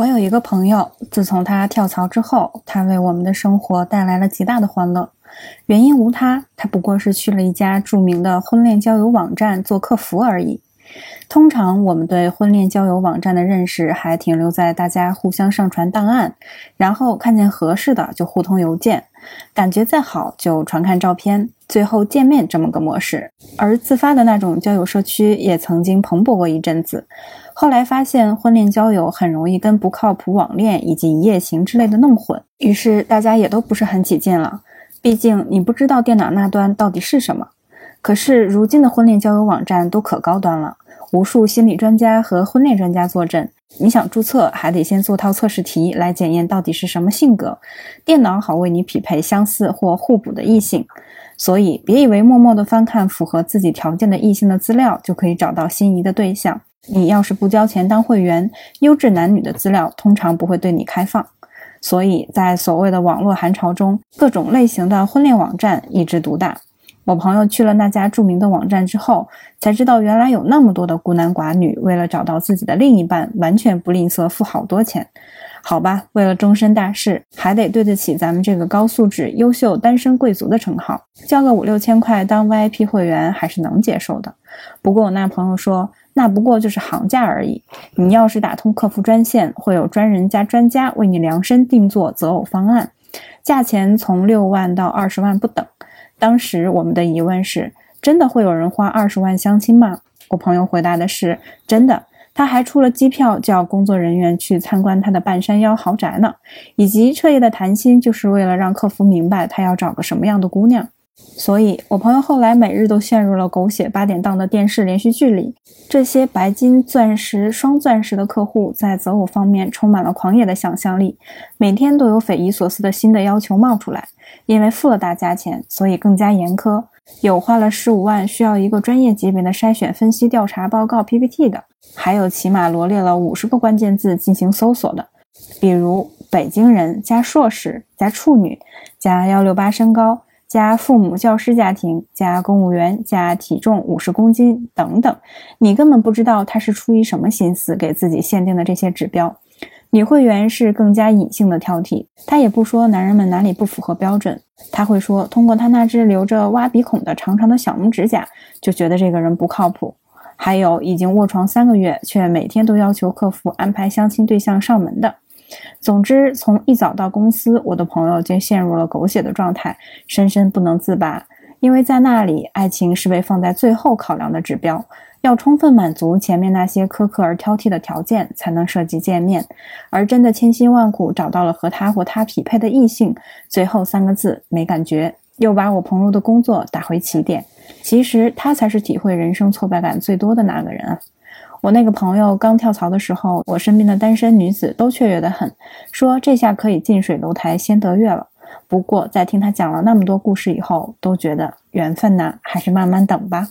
我有一个朋友，自从他跳槽之后，他为我们的生活带来了极大的欢乐。原因无他，他不过是去了一家著名的婚恋交友网站做客服而已。通常我们对婚恋交友网站的认识还停留在大家互相上传档案，然后看见合适的就互通邮件，感觉再好就传看照片，最后见面这么个模式。而自发的那种交友社区也曾经蓬勃过一阵子，后来发现婚恋交友很容易跟不靠谱网恋以及一夜情之类的弄混，于是大家也都不是很起劲了。毕竟你不知道电脑那端到底是什么。可是如今的婚恋交友网站都可高端了。无数心理专家和婚恋专家坐镇，你想注册还得先做套测试题来检验到底是什么性格，电脑好为你匹配相似或互补的异性。所以别以为默默的翻看符合自己条件的异性的资料就可以找到心仪的对象。你要是不交钱当会员，优质男女的资料通常不会对你开放。所以在所谓的网络寒潮中，各种类型的婚恋网站一枝独大。我朋友去了那家著名的网站之后，才知道原来有那么多的孤男寡女，为了找到自己的另一半，完全不吝啬付好多钱。好吧，为了终身大事，还得对得起咱们这个高素质、优秀单身贵族的称号，交个五六千块当 VIP 会员还是能接受的。不过我那朋友说，那不过就是行价而已。你要是打通客服专线，会有专人加专家为你量身定做择偶方案，价钱从六万到二十万不等。当时我们的疑问是：真的会有人花二十万相亲吗？我朋友回答的是：真的，他还出了机票，叫工作人员去参观他的半山腰豪宅呢，以及彻夜的谈心，就是为了让客服明白他要找个什么样的姑娘。所以，我朋友后来每日都陷入了狗血八点档的电视连续剧里。这些白金、钻石、双钻石的客户，在择偶方面充满了狂野的想象力，每天都有匪夷所思的新的要求冒出来。因为付了大价钱，所以更加严苛。有花了十五万需要一个专业级别的筛选、分析、调查报告 PPT 的，还有起码罗列了五十个关键字进行搜索的，比如北京人加硕士加处女加幺六八身高加父母教师家庭加公务员加体重五十公斤等等。你根本不知道他是出于什么心思给自己限定的这些指标。女会员是更加隐性的挑剔，她也不说男人们哪里不符合标准，她会说通过她那只留着挖鼻孔的长长的小拇指甲，就觉得这个人不靠谱。还有已经卧床三个月却每天都要求客服安排相亲对象上门的。总之，从一早到公司，我的朋友就陷入了狗血的状态，深深不能自拔。因为在那里，爱情是被放在最后考量的指标，要充分满足前面那些苛刻而挑剔的条件，才能涉及见面。而真的千辛万苦找到了和他或他匹配的异性，最后三个字没感觉，又把我朋友的工作打回起点。其实他才是体会人生挫败感最多的那个人啊！我那个朋友刚跳槽的时候，我身边的单身女子都雀跃的很，说这下可以近水楼台先得月了。不过，在听他讲了那么多故事以后，都觉得缘分呐，还是慢慢等吧。